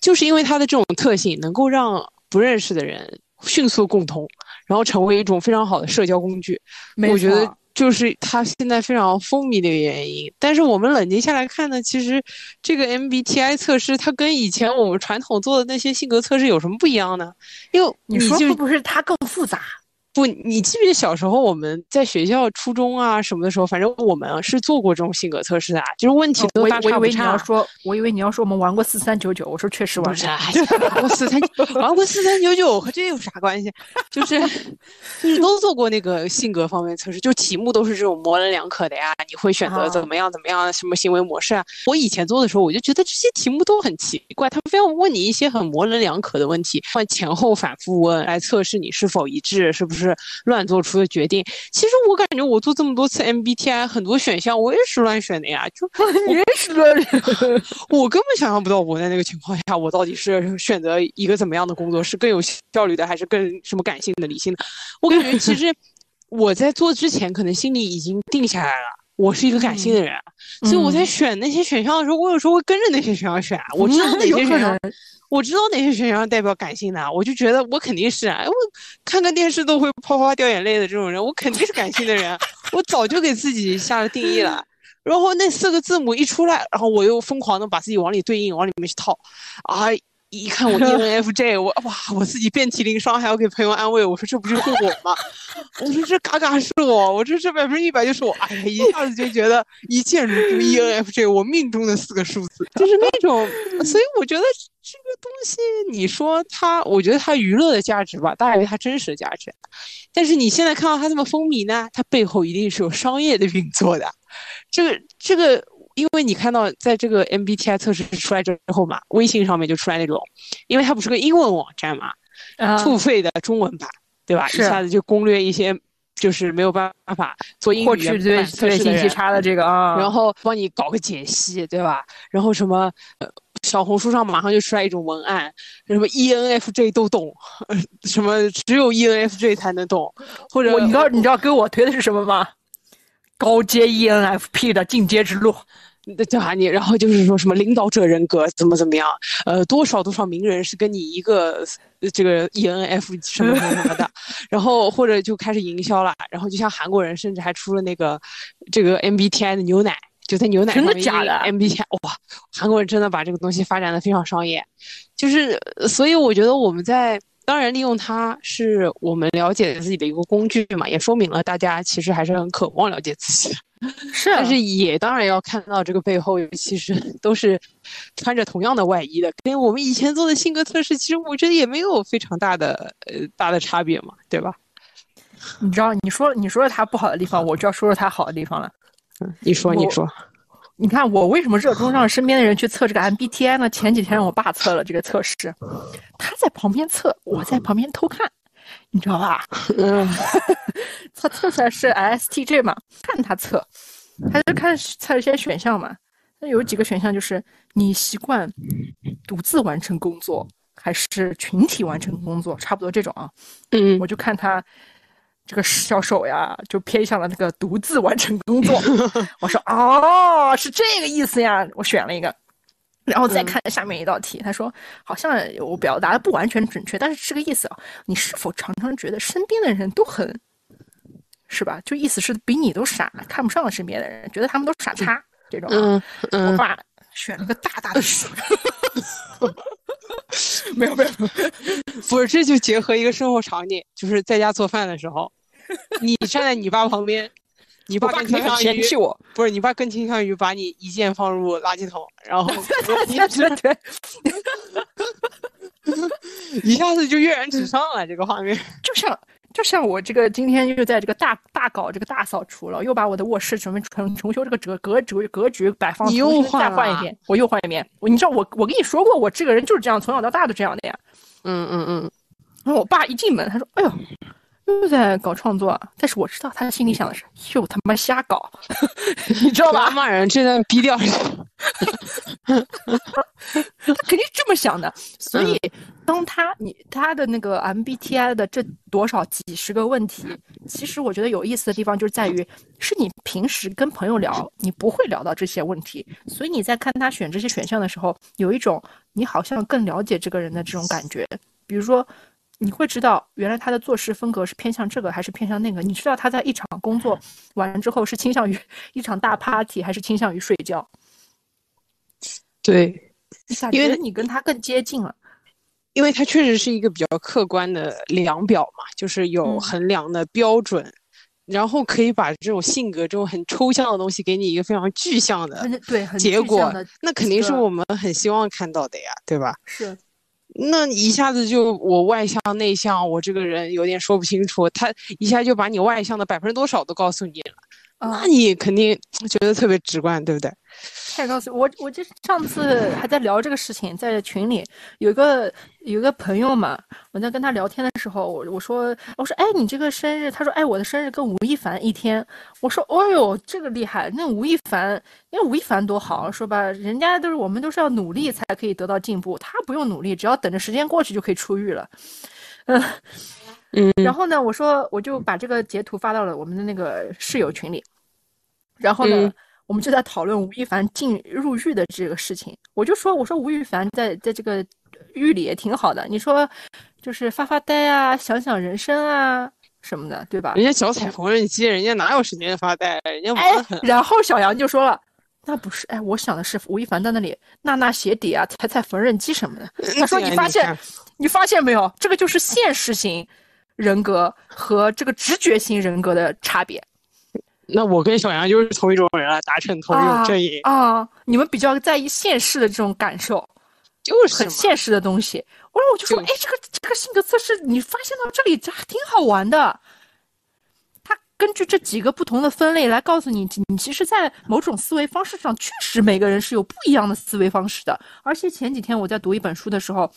就是因为它的这种特性，能够让不认识的人迅速共通，然后成为一种非常好的社交工具。我觉得就是他现在非常风靡的原因。但是我们冷静下来看呢，其实这个 MBTI 测试它跟以前我们传统做的那些性格测试有什么不一样呢？因为你说会不是它更复杂？不，你记不记得小时候我们在学校、初中啊什么的时候，反正我们是做过这种性格测试的，就是问题都大差不差。我以为你要说，我以为你要说我们玩过四三九九，我说确实玩过。玩过四三，玩过四三九九和这有啥关系？就是 <laughs> 就是都做过那个性格方面测试，就题目都是这种模棱两可的呀。你会选择怎么样怎么样什么行为模式啊？我以前做的时候，我就觉得这些题目都很奇怪，他们非要问你一些很模棱两可的问题，换前后反复问来测试你是否一致，是不是？是乱做出的决定。其实我感觉我做这么多次 MBTI，很多选项我也是乱选的呀。就 <laughs> 你也是乱选，<laughs> 我根本想象不到我在那个情况下，我到底是选择一个怎么样的工作，是更有效率的，还是更什么感性的、理性的？我感觉其实我在做之前，可能心里已经定下来了。我是一个感性的人，所以我在选那些选项的时候，我有时候会跟着那些选项选。<laughs> 我知道哪些选项，我知道哪些选项代表感性的，我就觉得我肯定是啊，我看个电视都会啪啪掉眼泪的这种人，我肯定是感性的人。我早就给自己下了定义了，然后那四个字母一出来，然后我又疯狂的把自己往里对应，往里面去套，啊。一看我 <laughs> ENFJ，我哇，我自己遍体鳞伤，还要给朋友安慰。我说这不就是我吗？我说这嘎嘎是我，我说这百分之一百就是我。哎呀，一下子就觉得一见如故 ENFJ，我命中的四个数字就是那种。所以我觉得这个东西，你说它，我觉得它娱乐的价值吧，大于它真实的价值。但是你现在看到它这么风靡呢，它背后一定是有商业的运作的。这个这个。因为你看到在这个 MBTI 测试出来之后嘛，微信上面就出来那种，因为它不是个英文网站嘛，付费的中文版，对吧？一下子就攻略一些就是没有办法做英语对对信息差的这个啊，然后帮你搞个解析，对吧？然后什么小红书上马上就出来一种文案，什么 ENFJ 都懂，<laughs> 什么只有 ENFJ 才能懂，或者你知道你知道给我推的是什么吗？高阶 ENFP 的进阶之路。叫啥你？然后就是说什么领导者人格怎么怎么样？呃，多少多少名人是跟你一个这个 E N F 什么什么什么的，<laughs> 然后或者就开始营销了。然后就像韩国人，甚至还出了那个这个 M B T I 的牛奶，就在牛奶真的假的 M B T I 哇，韩国人真的把这个东西发展的非常商业，就是所以我觉得我们在。当然，利用它是我们了解自己的一个工具嘛，也说明了大家其实还是很渴望了解自己。是，但是也当然要看到这个背后其实都是穿着同样的外衣的，跟我们以前做的性格测试，其实我觉得也没有非常大的呃大的差别嘛，对吧？你知道，你说你说了它不好的地方，我就要说说它好的地方了。嗯，你说你说。你看我为什么热衷让 <laughs> 身边的人去测这个 MBTI 呢？前几天让我爸测了这个测试，他在旁边测，我在旁边偷看，你知道吧？嗯，<laughs> 他测出来是 ISTJ 嘛？看他测，他就看测一些选项嘛。那有几个选项就是你习惯独自完成工作还是群体完成工作，差不多这种啊。嗯，我就看他。这个小手呀，就偏向了那个独自完成工作。<laughs> 我说哦，是这个意思呀。我选了一个，然后再看下面一道题，他说好像我表达的不完全准确，但是这个意思啊。你是否常常觉得身边的人都很，是吧？就意思是比你都傻，看不上身边的人，觉得他们都傻叉这种。嗯嗯。我爸选了个大大的数。<laughs> 没 <laughs> 有没有，<laughs> 不是，这就结合一个生活场景，就是在家做饭的时候，<laughs> 你站在你爸旁边，你爸更倾向于不是你爸更倾向于把你一键放入垃圾桶，然后对对对，一下子就跃然纸上了这个画面，就像。就像我这个今天又在这个大大搞这个大扫除了，又把我的卧室准备重重修这个格格局格局摆放，你又再换一遍，我又换一遍。我你知道我我跟你说过，我这个人就是这样，从小到大都这样的呀。嗯嗯嗯。然后我爸一进门，他说：“哎呦。”又在搞创作，但是我知道他心里想的是又他妈瞎搞，<laughs> 你知道吧？骂人，这段逼掉。<laughs> 他肯定这么想的。所以，当他你他的那个 MBTI 的这多少几十个问题，其实我觉得有意思的地方就是在于，是你平时跟朋友聊，你不会聊到这些问题，所以你在看他选这些选项的时候，有一种你好像更了解这个人的这种感觉。比如说。你会知道原来他的做事风格是偏向这个还是偏向那个。你知道他在一场工作完之后是倾向于一场大 party 还是倾向于睡觉。对，因为你跟他更接近了，因为他确实是一个比较客观的量表嘛，就是有衡量的标准。然后可以把这种性格、这种很抽象的东西，给你一个非常具象的对结果，那肯定是我们很希望看到的呀，对吧？是。那一下子就我外向内向，我这个人有点说不清楚，他一下就把你外向的百分之多少都告诉你了，那你肯定觉得特别直观，对不对？太高兴我，我就上次还在聊这个事情，在群里有一个有一个朋友嘛，我在跟他聊天的时候，我我说我说哎，你这个生日，他说哎，我的生日跟吴亦凡一天，我说哦呦，这个厉害，那吴亦凡，因为吴亦凡多好，说吧，人家都是我们都是要努力才可以得到进步，他不用努力，只要等着时间过去就可以出狱了，嗯嗯，<laughs> 然后呢，我说我就把这个截图发到了我们的那个室友群里，然后呢。我们就在讨论吴亦凡进入狱的这个事情，我就说，我说吴亦凡在在这个狱里也挺好的，你说就是发发呆啊，想想人生啊什么的，对吧？人家脚踩缝纫机，人家哪有时间发呆？人家忙得很。然后小杨就说了，那不是，哎，我想的是吴亦凡在那里纳纳鞋底啊，踩踩缝纫机什么的。<laughs> 他说，你发现，你发现没有？这个就是现实型人格和这个直觉型人格的差别。那我跟小杨就是同一种人啊，达成同一种阵营啊！你们比较在意现实的这种感受，就是很现实的东西。我说我就说，哎，这个这个性格测试，你发现到这里，这还挺好玩的。他根据这几个不同的分类来告诉你，你其实，在某种思维方式上，确实每个人是有不一样的思维方式的。而且前几天我在读一本书的时候，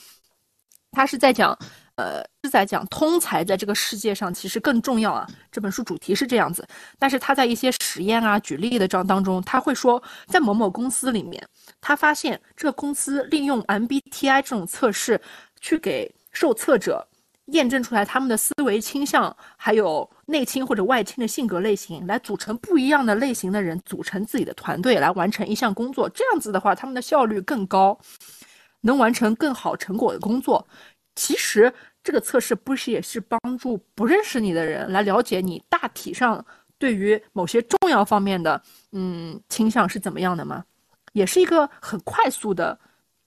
他是在讲。呃，是在讲通才在这个世界上其实更重要啊。这本书主题是这样子，但是他在一些实验啊、举例的章当中，他会说，在某某公司里面，他发现这个公司利用 MBTI 这种测试，去给受测者验证出来他们的思维倾向，还有内倾或者外倾的性格类型，来组成不一样的类型的人，组成自己的团队来完成一项工作。这样子的话，他们的效率更高，能完成更好成果的工作。其实。这个测试不是也是帮助不认识你的人来了解你大体上对于某些重要方面的嗯倾向是怎么样的吗？也是一个很快速的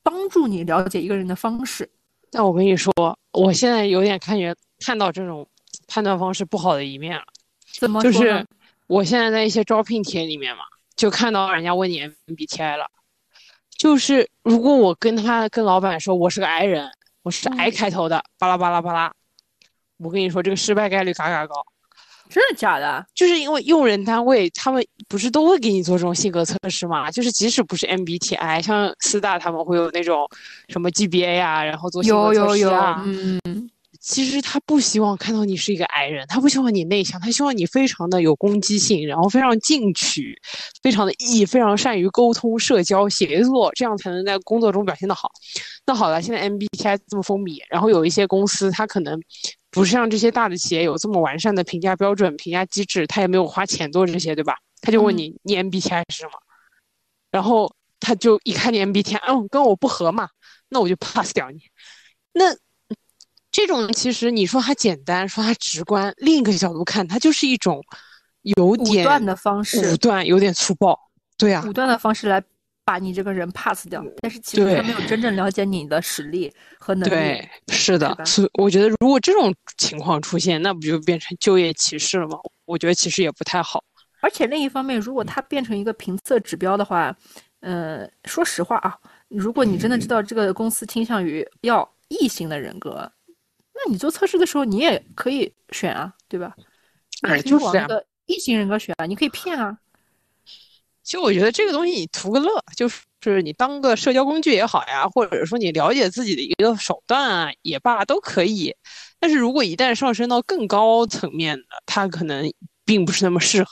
帮助你了解一个人的方式。但我跟你说，我现在有点看觉看到这种判断方式不好的一面了。怎么？就是我现在在一些招聘帖里面嘛，就看到人家问你 MBTI 了。就是如果我跟他跟老板说我是个 I 人。我是 I 开头的，巴拉巴拉巴拉。我跟你说，这个失败概率嘎嘎高。真的假的？就是因为用人单位他们不是都会给你做这种性格测试吗？就是即使不是 MBTI，像四大他们会有那种什么 GBA 啊，然后做性格测试啊。嗯。其实他不希望看到你是一个矮人，他不希望你内向，他希望你非常的有攻击性，然后非常进取，非常的 E，非常善于沟通、社交、协作，这样才能在工作中表现的好。那好了，现在 MBTI 这么风靡，然后有一些公司，他可能不是像这些大的企业有这么完善的评价标准、评价机制，他也没有花钱做这些，对吧？他就问你，你 MBTI 是什么？然后他就一看你 MBTI，嗯，跟我不合嘛，那我就 pass 掉你。那。这种其实你说它简单，说它直观，另一个角度看，它就是一种有点武断的方式，武断有点粗暴，对啊，武断的方式来把你这个人 pass 掉，但是其实他没有真正了解你的实力和能力。对，是的，所以我觉得如果这种情况出现，那不就变成就业歧视了吗？我觉得其实也不太好。而且另一方面，如果它变成一个评测指标的话，呃，说实话啊，如果你真的知道这个公司倾向于要异性的人格。那你做测试的时候，你也可以选啊，对吧？哎，就是往那个异性人格选啊，你可以骗啊。其实我觉得这个东西你图个乐，就是你当个社交工具也好呀，或者说你了解自己的一个手段啊也罢，都可以。但是如果一旦上升到更高层面的，它可能并不是那么适合，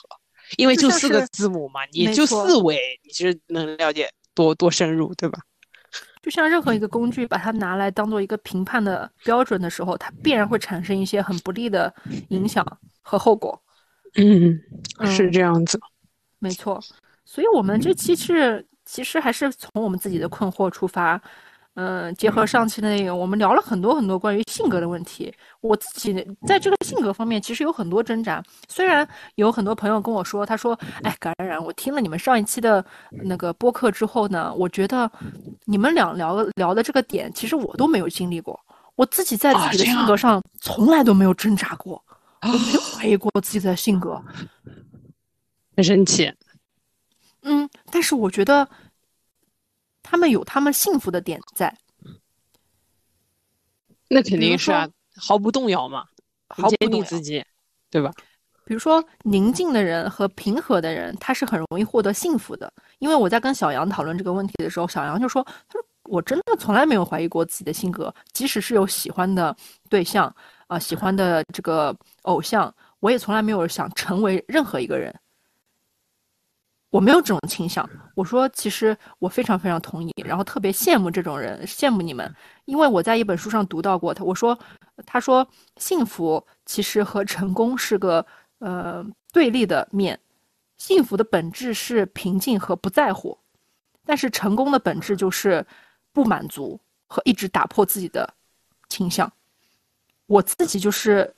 因为就四个字母嘛，你就四维，你其实能了解多多深入，对吧？就像任何一个工具，把它拿来当做一个评判的标准的时候，它必然会产生一些很不利的影响和后果。嗯，是这样子，没错。所以，我们这期是其实还是从我们自己的困惑出发，嗯，结合上期的内容，我们聊了很多很多关于性格的问题。我自己在这个性格方面其实有很多挣扎。虽然有很多朋友跟我说，他说：“哎，感染，我听了你们上一期的那个播客之后呢，我觉得你们俩聊聊的这个点，其实我都没有经历过。我自己在自己的性格上从来都没有挣扎过，我没有怀疑过自己的性格。”很神奇。嗯，但是我觉得。他们有他们幸福的点在，那肯定是啊，毫不动摇嘛，毫不动摇自己，对吧？比如说宁静的人和平和的人，他是很容易获得幸福的。因为我在跟小杨讨论这个问题的时候，小杨就说：“他说我真的从来没有怀疑过自己的性格，即使是有喜欢的对象啊，喜欢的这个偶像，我也从来没有想成为任何一个人。”我没有这种倾向。我说，其实我非常非常同意，然后特别羡慕这种人，羡慕你们，因为我在一本书上读到过他。我说，他说幸福其实和成功是个呃对立的面，幸福的本质是平静和不在乎，但是成功的本质就是不满足和一直打破自己的倾向。我自己就是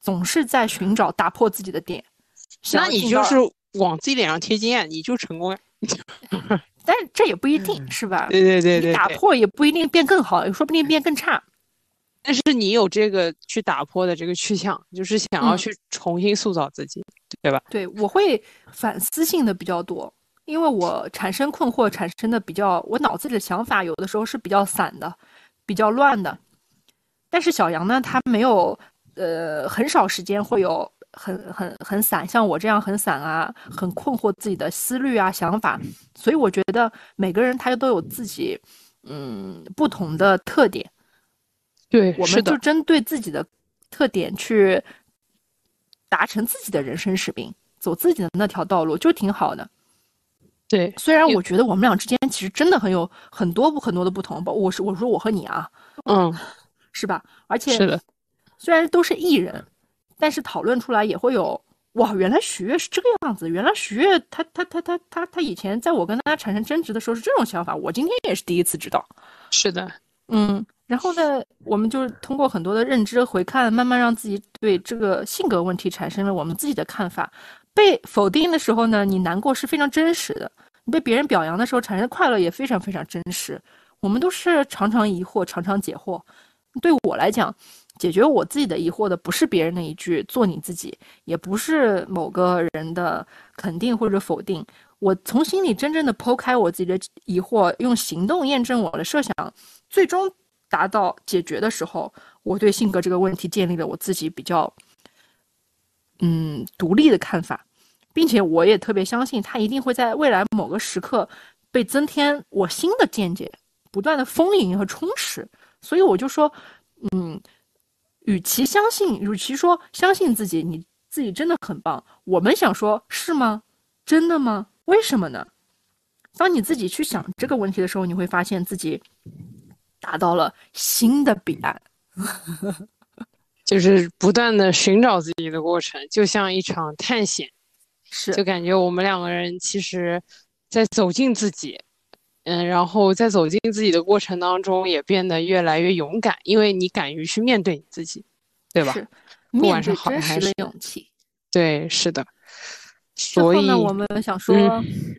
总是在寻找打破自己的点。那你就是。往自己脸上贴金啊，你就成功呀！<laughs> 但是这也不一定是吧？对对对对，打破也不一定变更好，说不定变更差。但是你有这个去打破的这个趋向，就是想要去重新塑造自己，对吧？对，我会反思性的比较多，因为我产生困惑产生的比较，我脑子里的想法有的时候是比较散的，比较乱的。但是小杨呢，他没有，呃，很少时间会有。很很很散，像我这样很散啊，很困惑自己的思虑啊、想法，所以我觉得每个人他都有自己嗯不同的特点。对，我们就针对自己的特点去达成自己的人生使命，走自己的那条道路就挺好的。对，虽然我觉得我们俩之间其实真的很有很多很多的不同，我是我说我和你啊，嗯，是吧？而且是的，虽然都是艺人。但是讨论出来也会有哇，原来许悦是这个样子，原来许悦他他他他他他以前在我跟他产生争执的时候是这种想法，我今天也是第一次知道。是的，嗯，然后呢，我们就是通过很多的认知回看，慢慢让自己对这个性格问题产生了我们自己的看法。被否定的时候呢，你难过是非常真实的；你被别人表扬的时候产生快乐也非常非常真实。我们都是常常疑惑，常常解惑。对我来讲。解决我自己的疑惑的不是别人的一句“做你自己”，也不是某个人的肯定或者否定。我从心里真正的剖开我自己的疑惑，用行动验证我的设想，最终达到解决的时候，我对性格这个问题建立了我自己比较嗯独立的看法，并且我也特别相信，它一定会在未来某个时刻被增添我新的见解，不断的丰盈和充实。所以我就说，嗯。与其相信，与其说相信自己，你自己真的很棒。我们想说，是吗？真的吗？为什么呢？当你自己去想这个问题的时候，你会发现自己达到了新的彼岸，<laughs> 就是不断的寻找自己的过程，就像一场探险。是，就感觉我们两个人其实，在走进自己。嗯，然后在走进自己的过程当中，也变得越来越勇敢，因为你敢于去面对你自己，对吧？是，不管是好还是勇气。对，是的。所以呢，我们想说，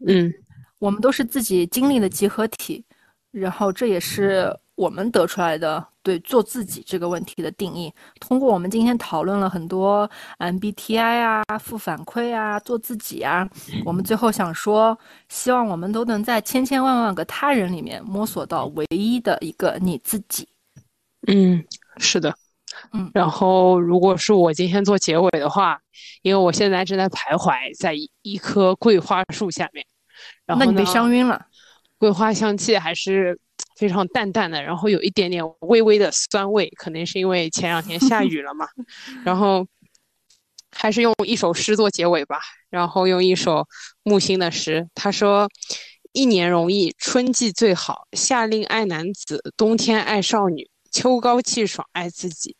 嗯，我们都是自己经历的集合体，然后这也是。我们得出来的对做自己这个问题的定义，通过我们今天讨论了很多 MBTI 啊、负反馈啊、做自己啊，我们最后想说，希望我们都能在千千万万个他人里面摸索到唯一的一个你自己。嗯，是的，嗯。然后，如果是我今天做结尾的话，因为我现在正在徘徊在一一棵桂花树下面，然后那你被香晕了？桂花香气还是。非常淡淡的，然后有一点点微微的酸味，可能是因为前两天下雨了嘛。<laughs> 然后还是用一首诗做结尾吧，然后用一首木心的诗。他说：“一年容易，春季最好，夏令爱男子，冬天爱少女，秋高气爽爱自己。”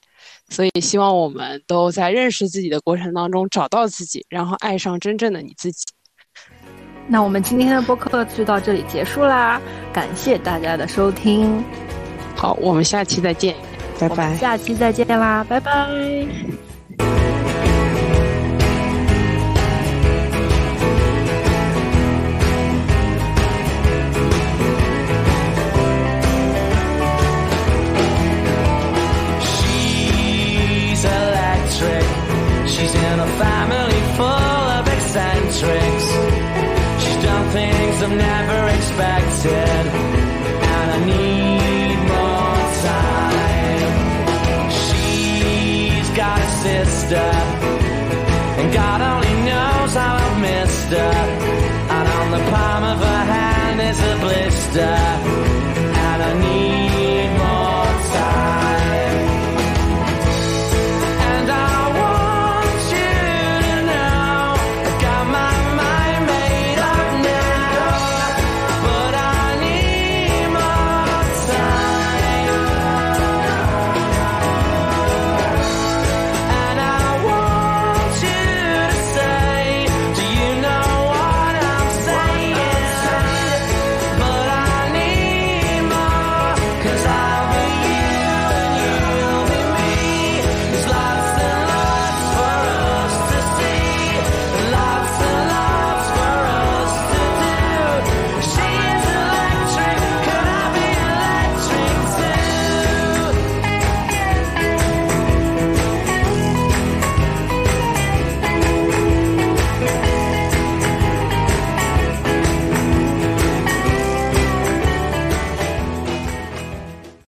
所以希望我们都在认识自己的过程当中找到自己，然后爱上真正的你自己。那我们今天的播客就到这里结束啦，感谢大家的收听。好，我们下期再见，拜拜。下期再见啦，拜拜。